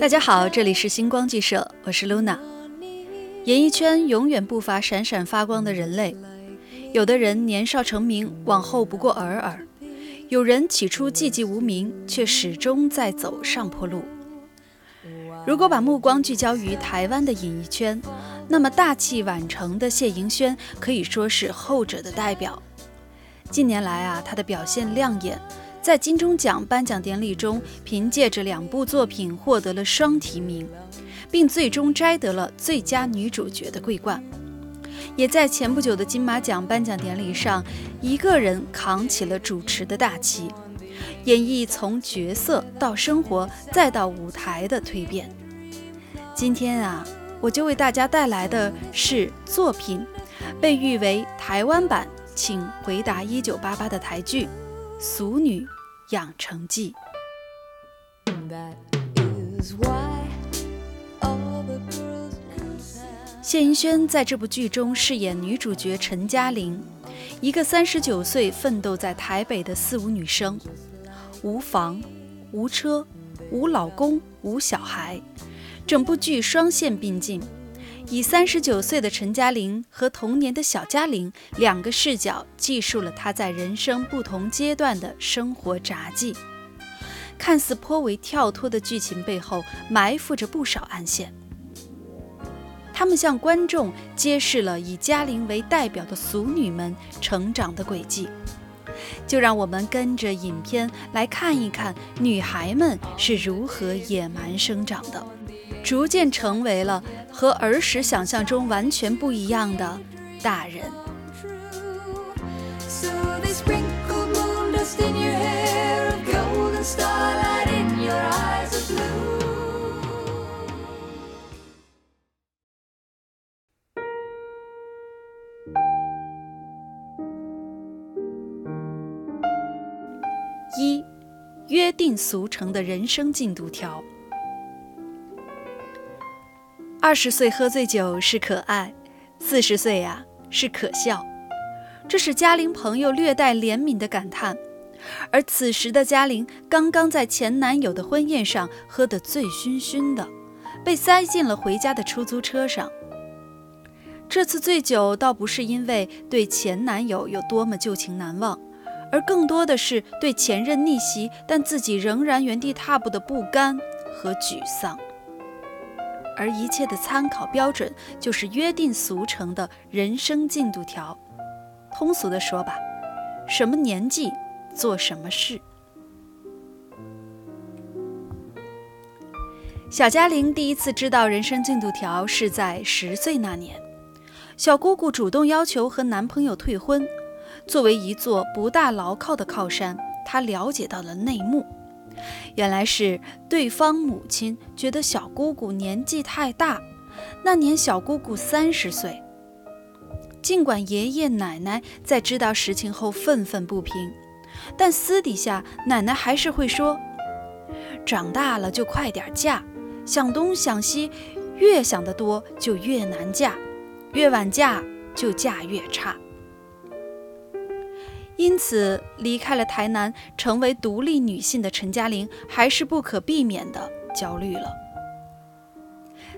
大家好，这里是星光剧社，我是 Luna。演艺圈永远不乏闪闪发光的人类，有的人年少成名，往后不过尔尔；有人起初寂寂无名，却始终在走上坡路。如果把目光聚焦于台湾的演艺圈，那么大器晚成的谢盈萱可以说是后者的代表。近年来啊，她的表现亮眼，在金钟奖颁奖典礼中，凭借着两部作品获得了双提名，并最终摘得了最佳女主角的桂冠。也在前不久的金马奖颁奖典礼上，一个人扛起了主持的大旗，演绎从角色到生活再到舞台的蜕变。今天啊，我就为大家带来的是作品，被誉为台湾版。请回答一九八八的台剧《俗女养成记》。谢盈萱在这部剧中饰演女主角陈嘉玲，一个三十九岁奋斗在台北的四无女生，无房、无车、无老公、无小孩，整部剧双线并进。以三十九岁的陈嘉玲和童年的小嘉玲两个视角，记述了她在人生不同阶段的生活札记。看似颇为跳脱的剧情背后，埋伏着不少暗线。他们向观众揭示了以嘉玲为代表的俗女们成长的轨迹。就让我们跟着影片来看一看，女孩们是如何野蛮生长的。逐渐成为了和儿时想象中完全不一样的大人。一，约定俗成的人生进度条。二十岁喝醉酒是可爱，四十岁呀是可笑，这是嘉玲朋友略带怜悯的感叹。而此时的嘉玲刚刚在前男友的婚宴上喝得醉醺醺的，被塞进了回家的出租车上。这次醉酒倒不是因为对前男友有多么旧情难忘，而更多的是对前任逆袭但自己仍然原地踏步的不甘和沮丧。而一切的参考标准就是约定俗成的人生进度条。通俗的说吧，什么年纪做什么事。小嘉玲第一次知道人生进度条是在十岁那年，小姑姑主动要求和男朋友退婚。作为一座不大牢靠的靠山，她了解到了内幕。原来是对方母亲觉得小姑姑年纪太大，那年小姑姑三十岁。尽管爷爷奶奶在知道实情后愤愤不平，但私底下奶奶还是会说：“长大了就快点嫁，想东想西，越想得多就越难嫁，越晚嫁就嫁越差。”因此，离开了台南，成为独立女性的陈嘉玲，还是不可避免的焦虑了。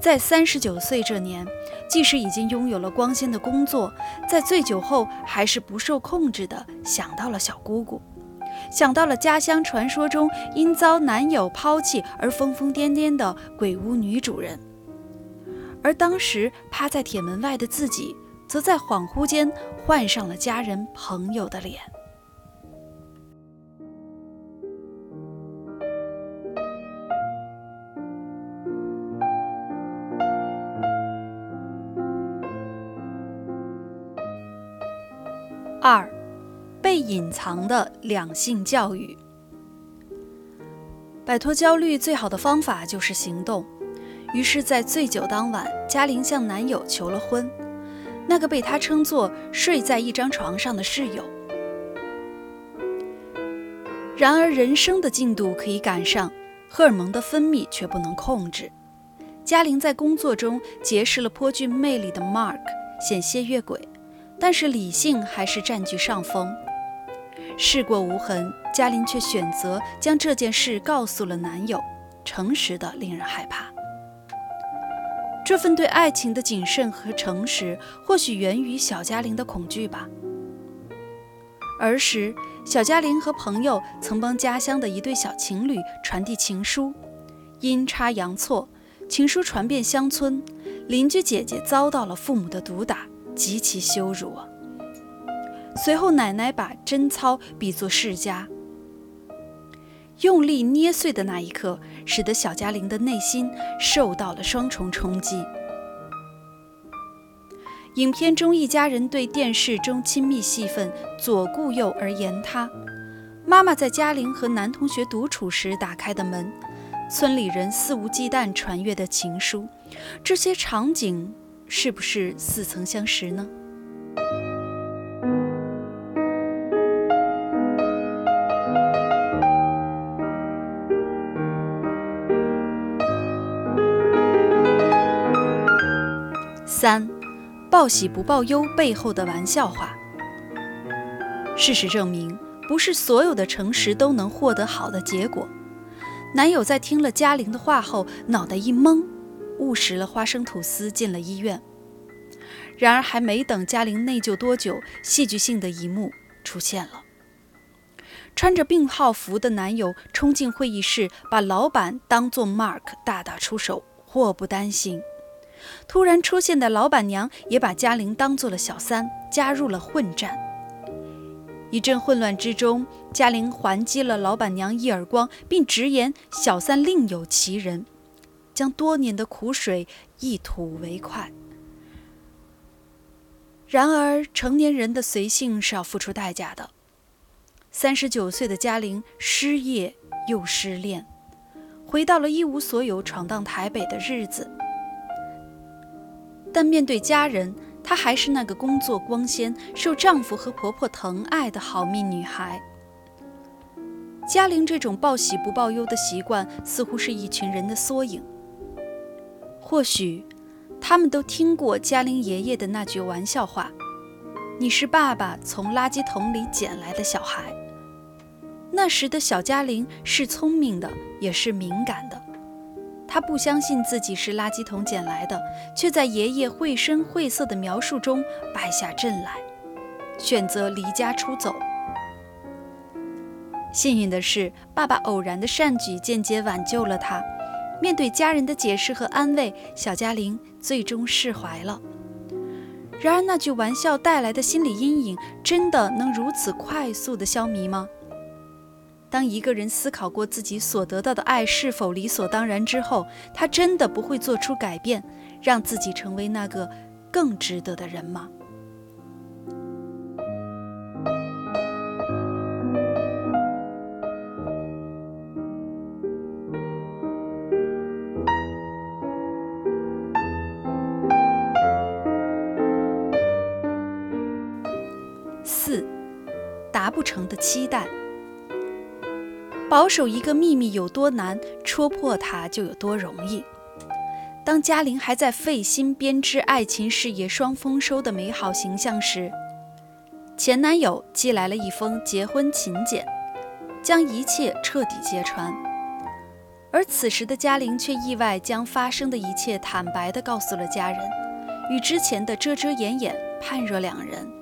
在三十九岁这年，即使已经拥有了光鲜的工作，在醉酒后，还是不受控制的想到了小姑姑，想到了家乡传说中因遭男友抛弃而疯疯癫癫的鬼屋女主人，而当时趴在铁门外的自己。则在恍惚间换上了家人朋友的脸。二，被隐藏的两性教育。摆脱焦虑最好的方法就是行动。于是，在醉酒当晚，嘉玲向男友求了婚，那个被他称作睡在一张床上的室友。然而，人生的进度可以赶上，荷尔蒙的分泌却不能控制。嘉玲在工作中结识了颇具魅力的 Mark，险些越轨，但是理性还是占据上风。事过无痕，嘉玲却选择将这件事告诉了男友，诚实的令人害怕。这份对爱情的谨慎和诚实，或许源于小嘉玲的恐惧吧。儿时，小嘉玲和朋友曾帮家乡的一对小情侣传递情书，阴差阳错。情书传遍乡村，邻居姐姐遭到了父母的毒打，极其羞辱。随后，奶奶把贞操比作世家，用力捏碎的那一刻，使得小嘉玲的内心受到了双重冲击。影片中一家人对电视中亲密戏份左顾右而言他，妈妈在嘉玲和男同学独处时打开的门。村里人肆无忌惮传阅的情书，这些场景是不是似曾相识呢？报喜不报忧背后的玩笑话。事实证明，不是所有的诚实都能获得好的结果。男友在听了嘉玲的话后，脑袋一懵，误食了花生吐司，进了医院。然而，还没等嘉玲内疚多久，戏剧性的一幕出现了：穿着病号服的男友冲进会议室，把老板当作 Mark，大打出手，祸不单行。突然出现的老板娘也把嘉玲当做了小三，加入了混战。一阵混乱之中，嘉玲还击了老板娘一耳光，并直言小三另有其人，将多年的苦水一吐为快。然而，成年人的随性是要付出代价的。三十九岁的嘉玲失业又失恋，回到了一无所有、闯荡台北的日子。但面对家人，她还是那个工作光鲜、受丈夫和婆婆疼爱的好命女孩。嘉玲这种报喜不报忧的习惯，似乎是一群人的缩影。或许，他们都听过嘉玲爷爷的那句玩笑话：“你是爸爸从垃圾桶里捡来的小孩。”那时的小嘉玲是聪明的，也是敏感的。他不相信自己是垃圾桶捡来的，却在爷爷绘声绘色的描述中败下阵来，选择离家出走。幸运的是，爸爸偶然的善举间接挽救了他。面对家人的解释和安慰，小嘉玲最终释怀了。然而，那句玩笑带来的心理阴影，真的能如此快速的消弭吗？当一个人思考过自己所得到的爱是否理所当然之后，他真的不会做出改变，让自己成为那个更值得的人吗？四，达不成的期待。保守一个秘密有多难，戳破它就有多容易。当嘉玲还在费心编织爱情事业双丰收的美好形象时，前男友寄来了一封结婚请柬，将一切彻底揭穿。而此时的嘉玲却意外将发生的一切坦白地告诉了家人，与之前的遮遮掩掩判若两人。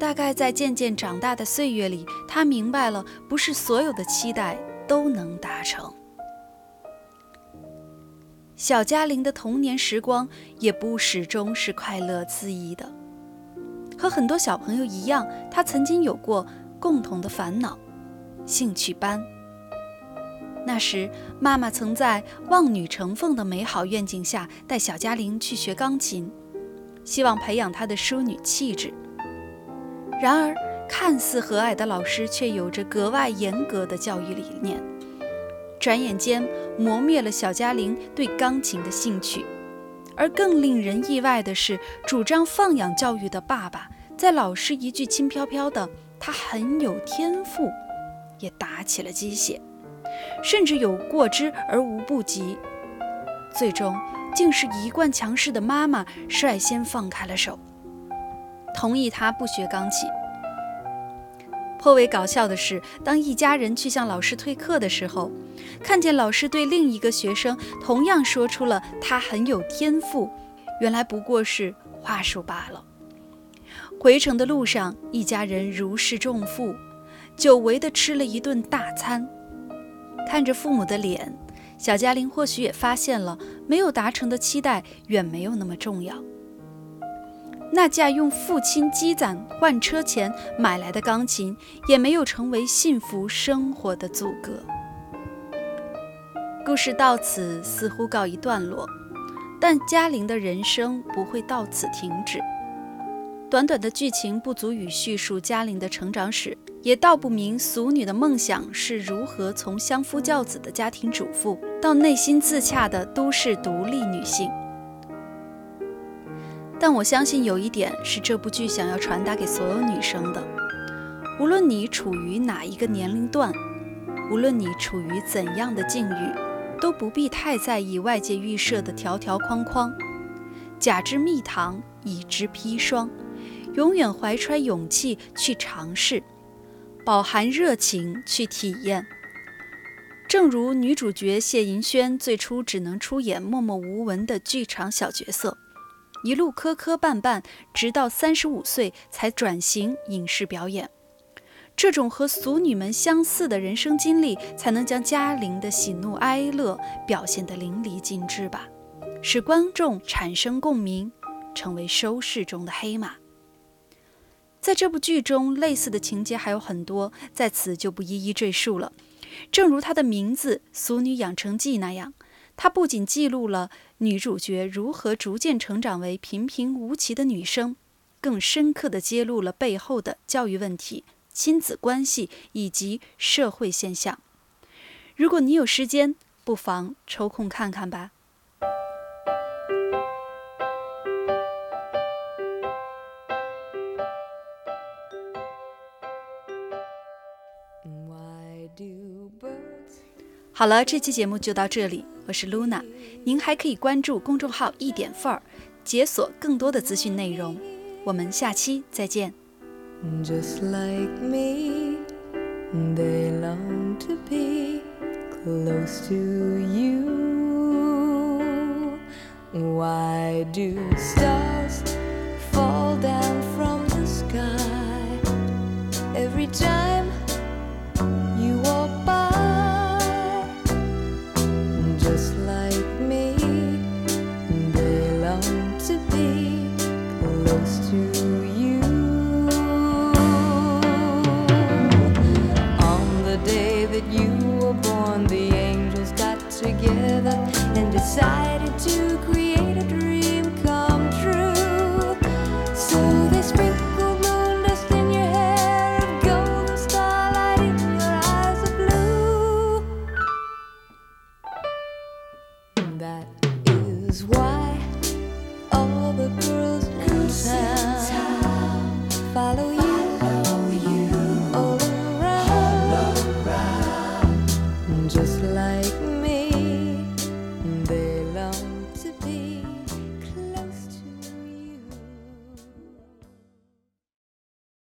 大概在渐渐长大的岁月里，他明白了，不是所有的期待都能达成。小嘉玲的童年时光也不始终是快乐恣意的。和很多小朋友一样，她曾经有过共同的烦恼——兴趣班。那时，妈妈曾在望女成凤的美好愿景下带小嘉玲去学钢琴，希望培养她的淑女气质。然而，看似和蔼的老师却有着格外严格的教育理念，转眼间磨灭了小嘉玲对钢琴的兴趣。而更令人意外的是，主张放养教育的爸爸，在老师一句轻飘飘的“他很有天赋”，也打起了鸡血，甚至有过之而无不及。最终，竟是一贯强势的妈妈率先放开了手，同意他不学钢琴。颇为搞笑的是，当一家人去向老师退课的时候，看见老师对另一个学生同样说出了“他很有天赋”，原来不过是话术罢了。回程的路上，一家人如释重负，久违地吃了一顿大餐。看着父母的脸，小嘉玲或许也发现了，没有达成的期待远没有那么重要。那架用父亲积攒换车钱买来的钢琴，也没有成为幸福生活的阻隔。故事到此似乎告一段落，但嘉玲的人生不会到此停止。短短的剧情不足以叙述嘉玲的成长史，也道不明俗女的梦想是如何从相夫教子的家庭主妇，到内心自洽的都市独立女性。但我相信有一点是这部剧想要传达给所有女生的：无论你处于哪一个年龄段，无论你处于怎样的境遇，都不必太在意外界预设的条条框框。假之蜜糖，乙之砒霜，永远怀揣勇气去尝试，饱含热情去体验。正如女主角谢盈萱最初只能出演默默无闻的剧场小角色。一路磕磕绊绊，直到三十五岁才转型影视表演。这种和俗女们相似的人生经历，才能将嘉玲的喜怒哀乐表现得淋漓尽致吧，使观众产生共鸣，成为收视中的黑马。在这部剧中，类似的情节还有很多，在此就不一一赘述了。正如它的名字《俗女养成记》那样。它不仅记录了女主角如何逐渐成长为平平无奇的女生，更深刻地揭露了背后的教育问题、亲子关系以及社会现象。如果你有时间，不妨抽空看看吧。好了，这期节目就到这里。我是 Luna，您还可以关注公众号一点份儿，解锁更多的资讯内容。我们下期再见。Just like me, they long to be close to you. Why do stars fall down from the sky every time?